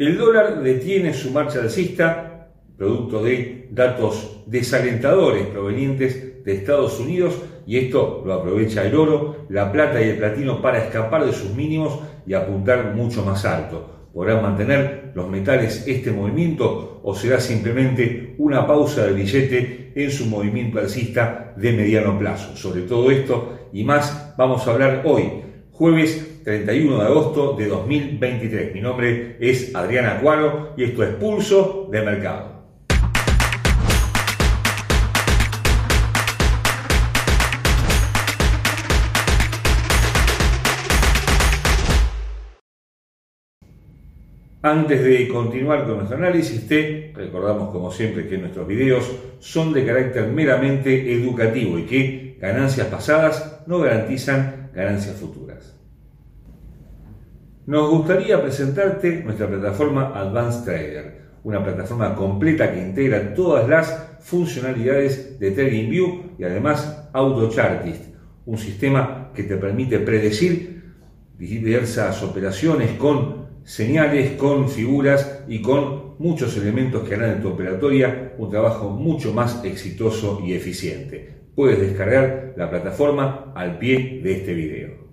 El dólar detiene su marcha alcista, producto de datos desalentadores provenientes de Estados Unidos, y esto lo aprovecha el oro, la plata y el platino para escapar de sus mínimos y apuntar mucho más alto. ¿Podrán mantener los metales este movimiento o será simplemente una pausa del billete en su movimiento alcista de mediano plazo? Sobre todo esto y más vamos a hablar hoy, jueves 31 de agosto de 2023. Mi nombre es Adriana Cuaro y esto es Pulso de Mercado. Antes de continuar con nuestro análisis, recordamos como siempre que nuestros videos son de carácter meramente educativo y que ganancias pasadas no garantizan ganancias futuras. Nos gustaría presentarte nuestra plataforma Advanced Trader, una plataforma completa que integra todas las funcionalidades de TradingView y además AutoChartist, un sistema que te permite predecir diversas operaciones con señales, con figuras y con muchos elementos que harán en tu operatoria un trabajo mucho más exitoso y eficiente. Puedes descargar la plataforma al pie de este video.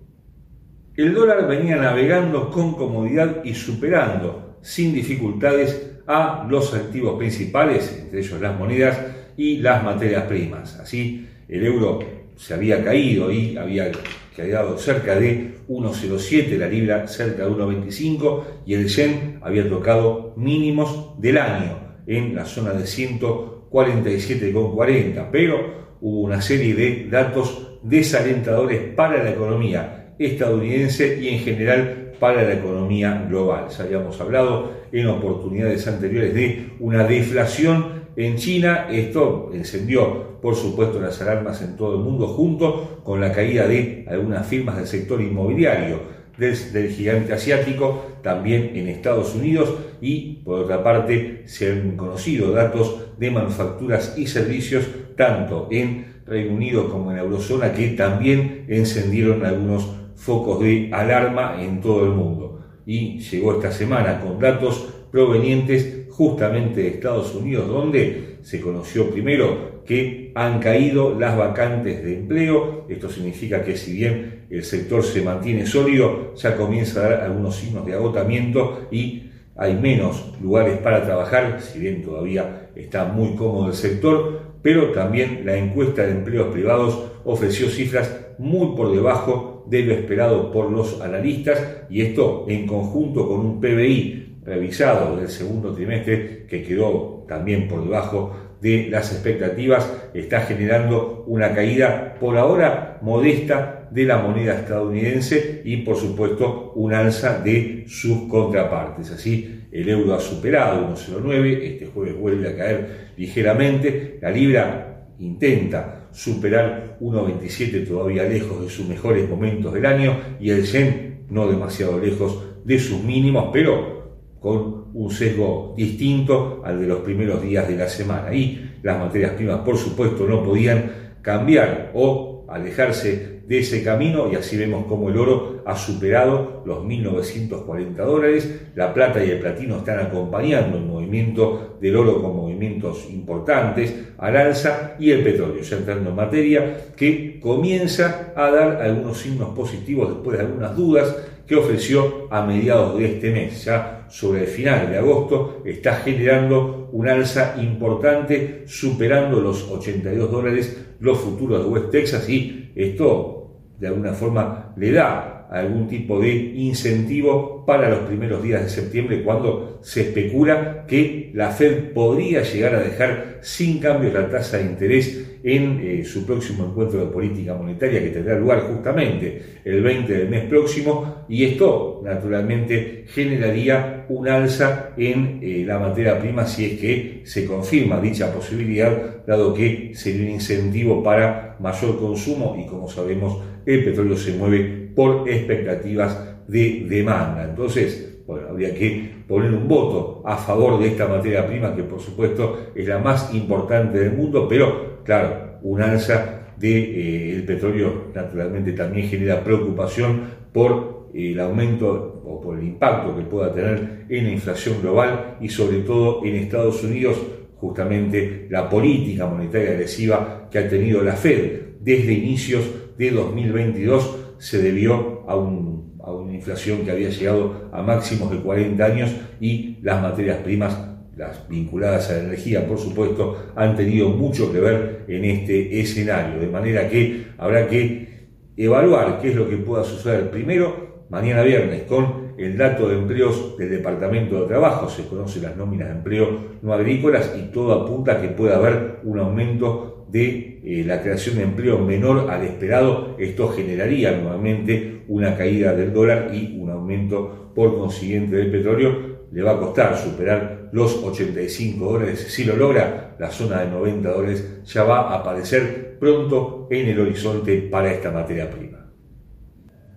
El dólar venía navegando con comodidad y superando sin dificultades a los activos principales, entre ellos las monedas y las materias primas. Así, el euro se había caído y había quedado cerca de 1,07, la libra cerca de 1,25 y el yen había tocado mínimos del año en la zona de 147,40, pero hubo una serie de datos desalentadores para la economía estadounidense y en general para la economía global. Ya habíamos hablado en oportunidades anteriores de una deflación en China. Esto encendió, por supuesto, las alarmas en todo el mundo junto con la caída de algunas firmas del sector inmobiliario. Del, gigante asiático, también en Estados Unidos y por otra parte se han conocido datos de manufacturas y servicios tanto en Reino Unido como en la Eurozona que también encendieron algunos focos de alarma en todo el mundo. Y llegó esta semana con datos provenientes justamente de Estados Unidos, donde se conoció primero que han caído las vacantes de empleo. Esto significa que si bien el sector se mantiene sólido, ya comienza a dar algunos signos de agotamiento y hay menos lugares para trabajar, si bien todavía está muy cómodo el sector, pero también la encuesta de empleos privados ofreció cifras muy por debajo de lo esperado por los analistas y esto en conjunto con un PBI revisado del segundo trimestre que quedó también por debajo de las expectativas está generando una caída por ahora modesta de la moneda estadounidense y por supuesto un alza de sus contrapartes. Así el euro ha superado 1,09, este jueves vuelve a caer ligeramente, la libra intenta superar 1,27 todavía lejos de sus mejores momentos del año y el yen no demasiado lejos de sus mínimos, pero con un sesgo distinto al de los primeros días de la semana. Y las materias primas, por supuesto, no podían cambiar o alejarse de ese camino y así vemos cómo el oro ha superado los 1.940 dólares, la plata y el platino están acompañando el movimiento del oro con movimientos importantes al alza y el petróleo, ya entrando en materia, que comienza a dar algunos signos positivos después de algunas dudas que ofreció a mediados de este mes. Ya sobre el final de agosto está generando un alza importante, superando los 82 dólares los futuros de West Texas y esto de alguna forma le da algún tipo de incentivo para los primeros días de septiembre cuando se especula que la Fed podría llegar a dejar sin cambios la tasa de interés en eh, su próximo encuentro de política monetaria que tendrá lugar justamente el 20 del mes próximo y esto naturalmente generaría un alza en eh, la materia prima si es que se confirma dicha posibilidad dado que sería un incentivo para mayor consumo y como sabemos el petróleo se mueve por expectativas de demanda. Entonces, bueno, habría que poner un voto a favor de esta materia prima, que por supuesto es la más importante del mundo, pero claro, un alza del de, eh, petróleo naturalmente también genera preocupación por el aumento o por el impacto que pueda tener en la inflación global y sobre todo en Estados Unidos, justamente la política monetaria agresiva que ha tenido la Fed desde inicios de 2022 se debió a, a una inflación que había llegado a máximos de 40 años y las materias primas las vinculadas a la energía, por supuesto, han tenido mucho que ver en este escenario, de manera que habrá que evaluar qué es lo que pueda suceder. Primero mañana viernes con el dato de empleos del Departamento de Trabajo, se conocen las nóminas de empleo no agrícolas y todo apunta a que pueda haber un aumento de eh, la creación de empleo menor al esperado. Esto generaría nuevamente una caída del dólar y un aumento por consiguiente del petróleo. Le va a costar superar los 85 dólares. Si lo logra, la zona de 90 dólares ya va a aparecer pronto en el horizonte para esta materia prima.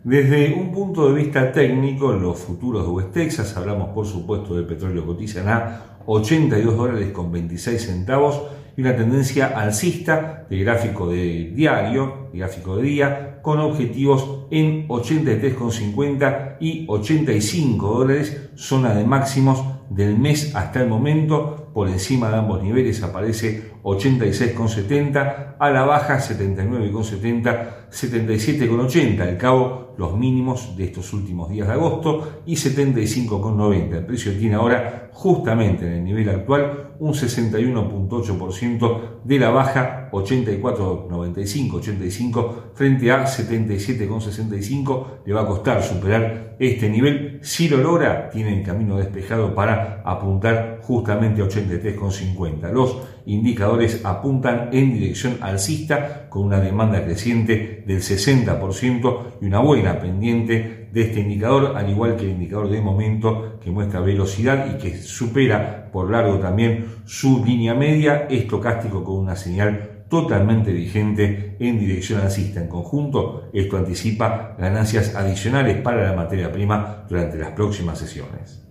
Desde un punto de vista técnico, los futuros de West Texas, hablamos por supuesto del petróleo cotizan a 82 dólares con 26 centavos y una tendencia alcista de gráfico de diario, gráfico de día, con objetivos en 83,50 y 85 dólares, zona de máximos del mes hasta el momento, por encima de ambos niveles aparece 86,70, a la baja 79,70, 77,80, al cabo los mínimos de estos últimos días de agosto y 75,90. El precio tiene ahora justamente en el nivel actual un 61,8% de la baja 84,95, 85 frente a 77,65. Le va a costar superar este nivel. Si lo logra, tiene el camino despejado para apuntar justamente a 83,50. Los indicadores apuntan en dirección alcista con una demanda creciente del 60% y una buena pendiente de este indicador, al igual que el indicador de momento que muestra velocidad y que supera por largo también su línea media, estocástico con una señal totalmente vigente en dirección alcista. En conjunto, esto anticipa ganancias adicionales para la materia prima durante las próximas sesiones.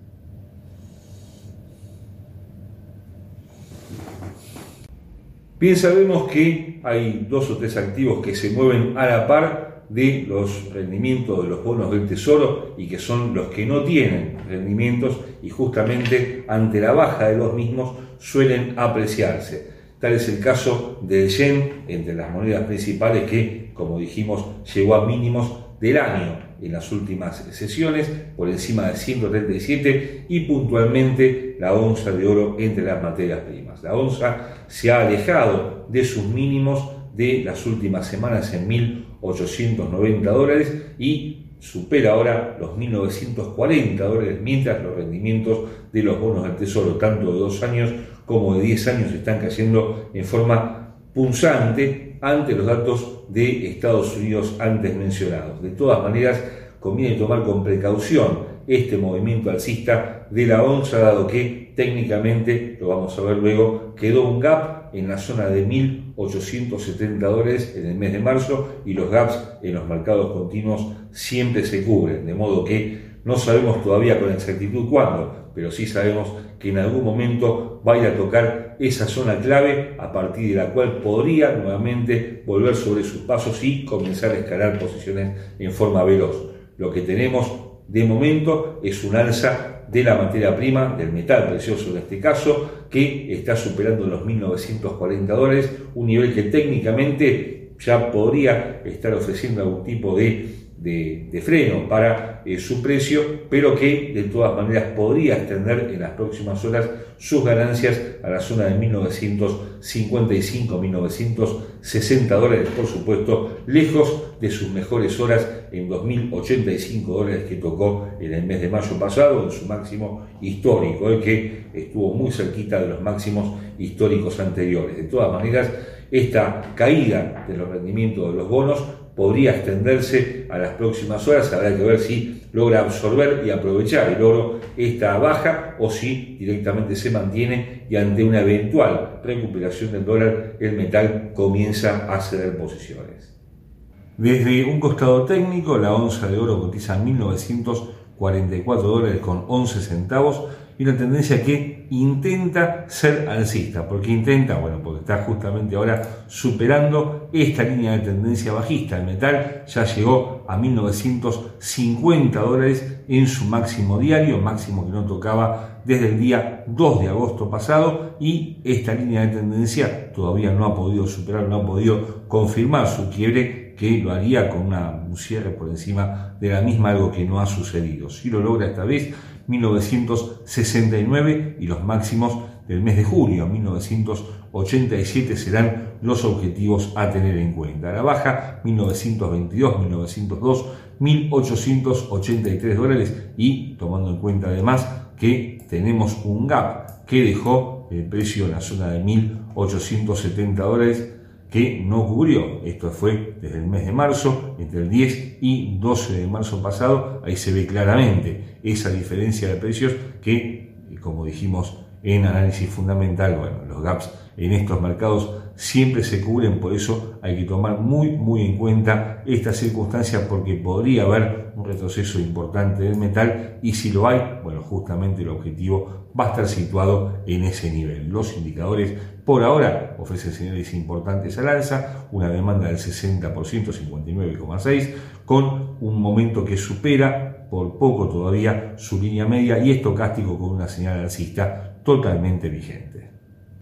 Bien sabemos que hay dos o tres activos que se mueven a la par de los rendimientos de los bonos del tesoro y que son los que no tienen rendimientos y justamente ante la baja de los mismos suelen apreciarse. Tal es el caso del yen entre las monedas principales que, como dijimos, llegó a mínimos del año en las últimas sesiones, por encima de 137 y puntualmente la onza de oro entre las materias primas. La onza se ha alejado de sus mínimos de las últimas semanas en 1.890 dólares y supera ahora los 1.940 dólares, mientras los rendimientos de los bonos del Tesoro, tanto de dos años como de 10 años, están cayendo en forma punzante ante los datos de Estados Unidos antes mencionados. De todas maneras, conviene tomar con precaución este movimiento alcista de la onza, dado que técnicamente, lo vamos a ver luego, quedó un gap en la zona de 1.870 dólares en el mes de marzo y los gaps en los mercados continuos siempre se cubren, de modo que no sabemos todavía con exactitud cuándo, pero sí sabemos que en algún momento va a ir a tocar esa zona clave a partir de la cual podría nuevamente volver sobre sus pasos y comenzar a escalar posiciones en forma veloz. Lo que tenemos de momento es un alza de la materia prima, del metal precioso en este caso, que está superando los 1.940 dólares, un nivel que técnicamente ya podría estar ofreciendo algún tipo de de, freno para eh, su precio, pero que de todas maneras podría extender en las próximas horas sus ganancias a la zona de 1955-1960 dólares, por supuesto, lejos de sus mejores horas en 2.085 dólares que tocó en el mes de mayo pasado, en su máximo histórico, el que estuvo muy cerquita de los máximos históricos anteriores. De todas maneras, esta caída de los rendimientos de los bonos podría extenderse a las próximas horas. Habrá que ver si logra absorber y aprovechar el oro esta baja o si directamente se mantiene y ante una eventual recuperación del dólar el metal comienza a ceder posiciones. Desde un costado técnico, la onza de oro cotiza 1.944 dólares con 11 centavos y una tendencia que intenta ser alcista. ¿Por qué intenta? Bueno, porque está justamente ahora superando esta línea de tendencia bajista. El metal ya llegó a 1950 dólares en su máximo diario, máximo que no tocaba desde el día 2 de agosto pasado y esta línea de tendencia todavía no ha podido superar, no ha podido confirmar su quiebre que lo haría con un cierre por encima de la misma, algo que no ha sucedido. Si lo logra esta vez, 1969 y los máximos del mes de julio, 1987 serán los objetivos a tener en cuenta. La baja, 1922, 1902, 1883 dólares y tomando en cuenta además que tenemos un gap que dejó el precio en la zona de 1870 dólares que no cubrió. Esto fue desde el mes de marzo, entre el 10 y 12 de marzo pasado. Ahí se ve claramente esa diferencia de precios que, como dijimos en análisis fundamental, bueno, los gaps en estos mercados siempre se cubren, por eso hay que tomar muy, muy en cuenta estas circunstancias porque podría haber un retroceso importante del metal y si lo hay, bueno, justamente el objetivo va a estar situado en ese nivel. Los indicadores por ahora ofrecen señales importantes al alza, una demanda del 60%, 59,6, con un momento que supera por poco todavía su línea media y estocástico con una señal alcista totalmente vigente.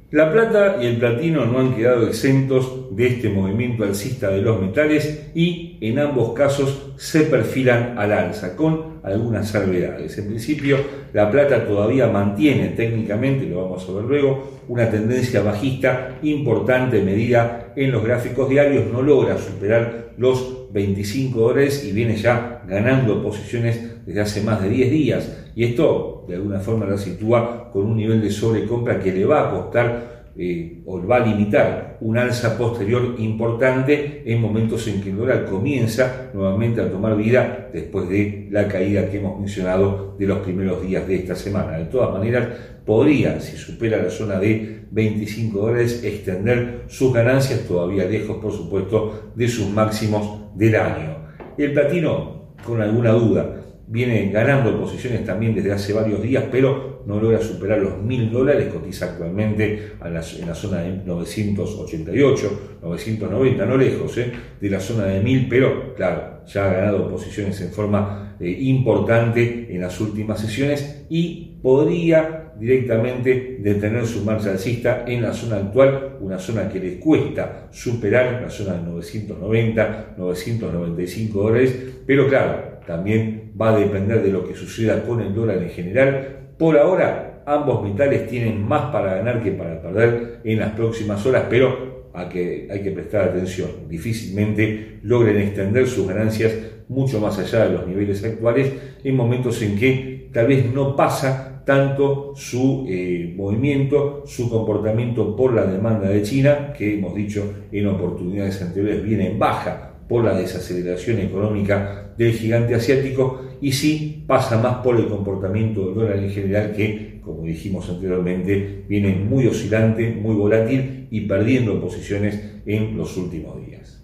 La plata y el platino no han quedado exentos de este movimiento alcista de los metales y en ambos casos se perfilan al alza con algunas salvedades. En principio, la plata todavía mantiene técnicamente, lo vamos a ver luego, una tendencia bajista importante medida en los gráficos diarios, no logra superar los 25 dólares y viene ya ganando posiciones desde hace más de 10 días. Y esto de alguna forma la sitúa con un nivel de sobrecompra que le va a costar eh, o va a limitar un alza posterior importante en momentos en que el dólar comienza nuevamente a tomar vida después de la caída que hemos mencionado de los primeros días de esta semana. De todas maneras, podría, si supera la zona de 25 dólares, extender sus ganancias todavía lejos, por supuesto, de sus máximos del año. El platino, con alguna duda, viene ganando posiciones también desde hace varios días, pero no logra superar los mil dólares, cotiza actualmente en la, zona de 988, 990, no lejos ¿eh? de la zona de mil, pero claro, ya ha ganado posiciones en forma eh, importante en las últimas sesiones y podría directamente detener su marcha alcista en la zona actual, una zona que les cuesta superar, la zona de 990, 995 dólares, pero claro, también va a depender de lo que suceda con el dólar en general. Por ahora, ambos metales tienen más para ganar que para perder en las próximas horas, pero hay que, hay que prestar atención. Difícilmente logren extender sus ganancias mucho más allá de los niveles actuales en momentos en que tal vez no pasa tanto su eh, movimiento, su comportamiento por la demanda de China, que hemos dicho en oportunidades anteriores viene en baja por la desaceleración económica del gigante asiático y sí pasa más por el comportamiento del dólar en general que, como dijimos anteriormente, viene muy oscilante, muy volátil y perdiendo posiciones en los últimos días.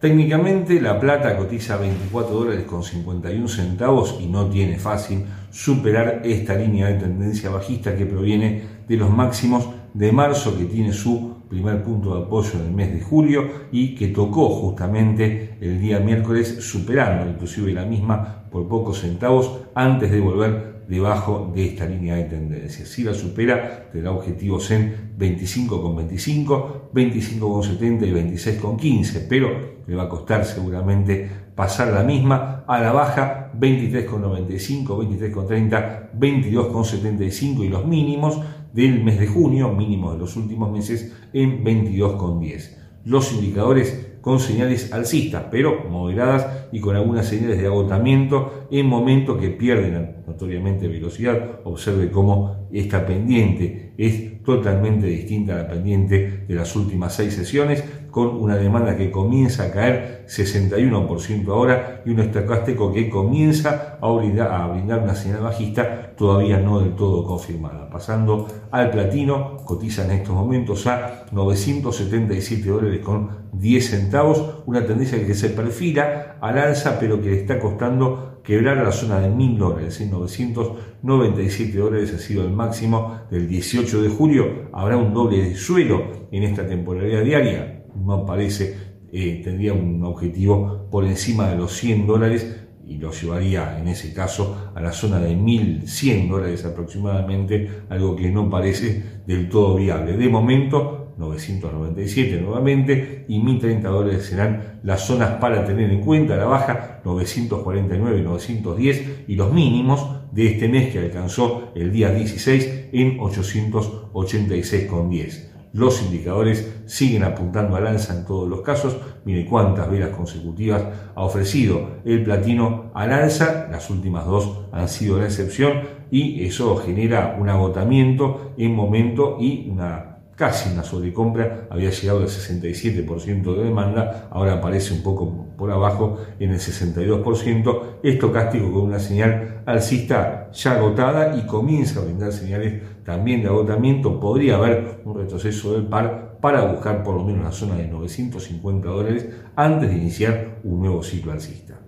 Técnicamente la plata cotiza 24 dólares con 51 centavos y no tiene fácil superar esta línea de tendencia bajista que proviene de los máximos de marzo que tiene su primer punto de apoyo en el mes de julio y que tocó justamente el día miércoles superando inclusive la misma por pocos centavos antes de volver debajo de esta línea de tendencia. Si la supera, tendrá objetivos en 25,25, 25,70 y 26,15, pero le va a costar seguramente pasar la misma a la baja 23,95, 23,30, 22,75 y los mínimos del mes de junio, mínimos de los últimos meses, en 22,10. Los indicadores con señales alcistas, pero moderadas y con algunas señales de agotamiento en momentos que pierden notoriamente velocidad. Observe cómo esta pendiente es totalmente distinta a la pendiente de las últimas seis sesiones, con una demanda que comienza a caer 61% ahora y un estocástico que comienza a brindar, una señal bajista todavía no del todo confirmada. Pasando al platino, cotiza en estos momentos a 977 dólares con 10 centavos, una tendencia que se perfila al alza pero que le está costando quebrar la zona de 1000 dólares, en 997 dólares ha sido el máximo del 18 de julio, habrá un doble de suelo en esta temporalidad diaria, no parece, eh, tendría un objetivo por encima de los 100 dólares y lo llevaría en ese caso a la zona de 1.100 dólares aproximadamente, algo que no parece del todo viable. De momento, 997 nuevamente y 1030 dólares serán las zonas para tener en cuenta, la baja 949 910 y los mínimos de este mes que alcanzó el día 16 en 886,10. Los indicadores siguen apuntando al alza en todos los casos. Mire cuántas velas consecutivas ha ofrecido el platino al alza. Las últimas dos han sido la excepción y eso genera un agotamiento en momento y una casi una sobrecompra, había llegado al 67% de demanda, ahora aparece un poco por abajo en el 62%, estocástico con una señal alcista ya agotada y comienza a brindar señales también de agotamiento, podría haber un retroceso del par para buscar por lo menos la zona de 950 dólares antes de iniciar un nuevo ciclo alcista.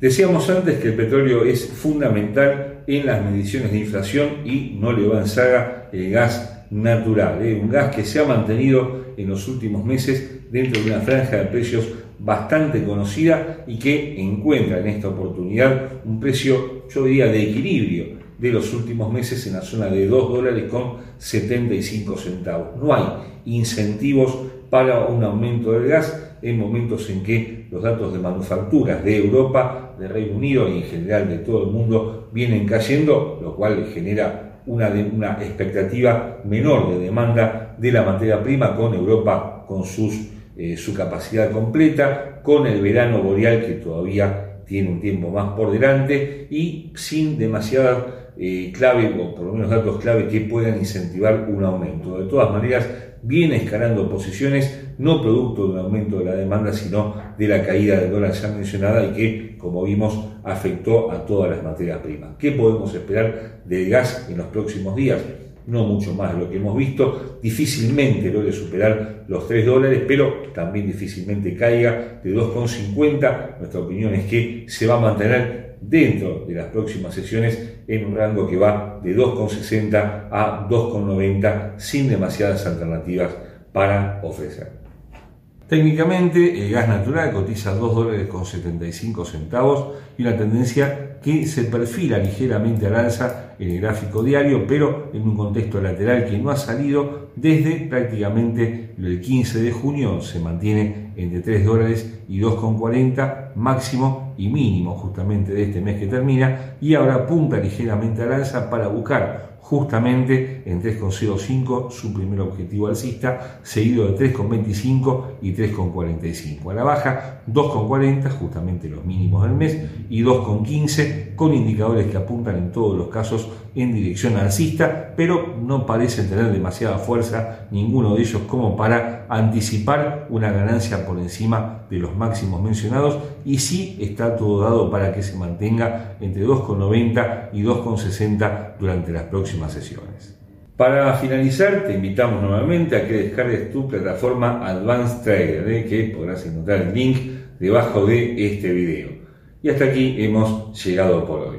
Decíamos antes que el petróleo es fundamental en las mediciones de inflación y no le va en saga el gas natural, ¿eh? un gas que se ha mantenido en los últimos meses dentro de una franja de precios bastante conocida y que encuentra en esta oportunidad un precio, yo diría, de equilibrio de los últimos meses en la zona de 2 dólares con 75 centavos. No hay incentivos para un aumento del gas en momentos en que los datos de manufacturas de Europa, de Reino Unido y en general de todo el mundo vienen cayendo, lo cual genera una, una expectativa menor de demanda de la materia prima con Europa con sus, eh, su capacidad completa, con el verano boreal que todavía tiene un tiempo más por delante y sin demasiada eh, clave o por lo menos datos clave que puedan incentivar un aumento. De todas maneras, viene escalando posiciones, no producto de un aumento de la demanda, sino de la caída del dólar ya mencionada y que, como vimos, afectó a todas las materias primas. ¿Qué podemos esperar del gas en los próximos días? No mucho más de lo que hemos visto, difícilmente logre superar los 3 dólares, pero también difícilmente caiga de 2,50. Nuestra opinión es que se va a mantener dentro de las próximas sesiones en un rango que va de 2,60 a 2,90 sin demasiadas alternativas para ofrecer. Técnicamente, el gas natural cotiza 2 dólares con 75 centavos y una tendencia que se perfila ligeramente al alza en el gráfico diario, pero en un contexto lateral que no ha salido desde prácticamente el 15 de junio, se mantiene entre 3 dólares y 2,40 máximo y mínimo justamente de este mes que termina y ahora apunta ligeramente al alza para buscar justamente en 3,05 su primer objetivo alcista, seguido de 3,25 y 3,45. A la baja 2,40, justamente los mínimos del mes, y 2,15 con indicadores que apuntan en todos los casos en dirección alcista, pero no parecen tener demasiada fuerza ninguno de ellos como para anticipar una ganancia por encima de los máximos mencionados y sí está todo dado para que se mantenga entre 2,90 y 2,60 durante las próximas sesiones. Para finalizar, te invitamos nuevamente a que descargues tu plataforma Advanced Trader, ¿eh? que podrás encontrar el link debajo de este video. Y hasta aquí hemos llegado por hoy.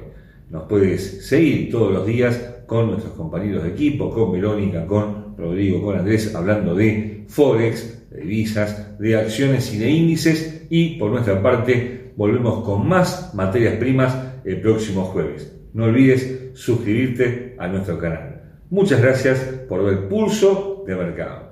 Nos puedes seguir todos los días con nuestros compañeros de equipo, con Verónica, con Rodrigo, con Andrés, hablando de Forex, de divisas, de acciones y de índices. Y por nuestra parte, volvemos con más materias primas el próximo jueves. No olvides suscribirte a nuestro canal. Muchas gracias por ver Pulso de Mercado.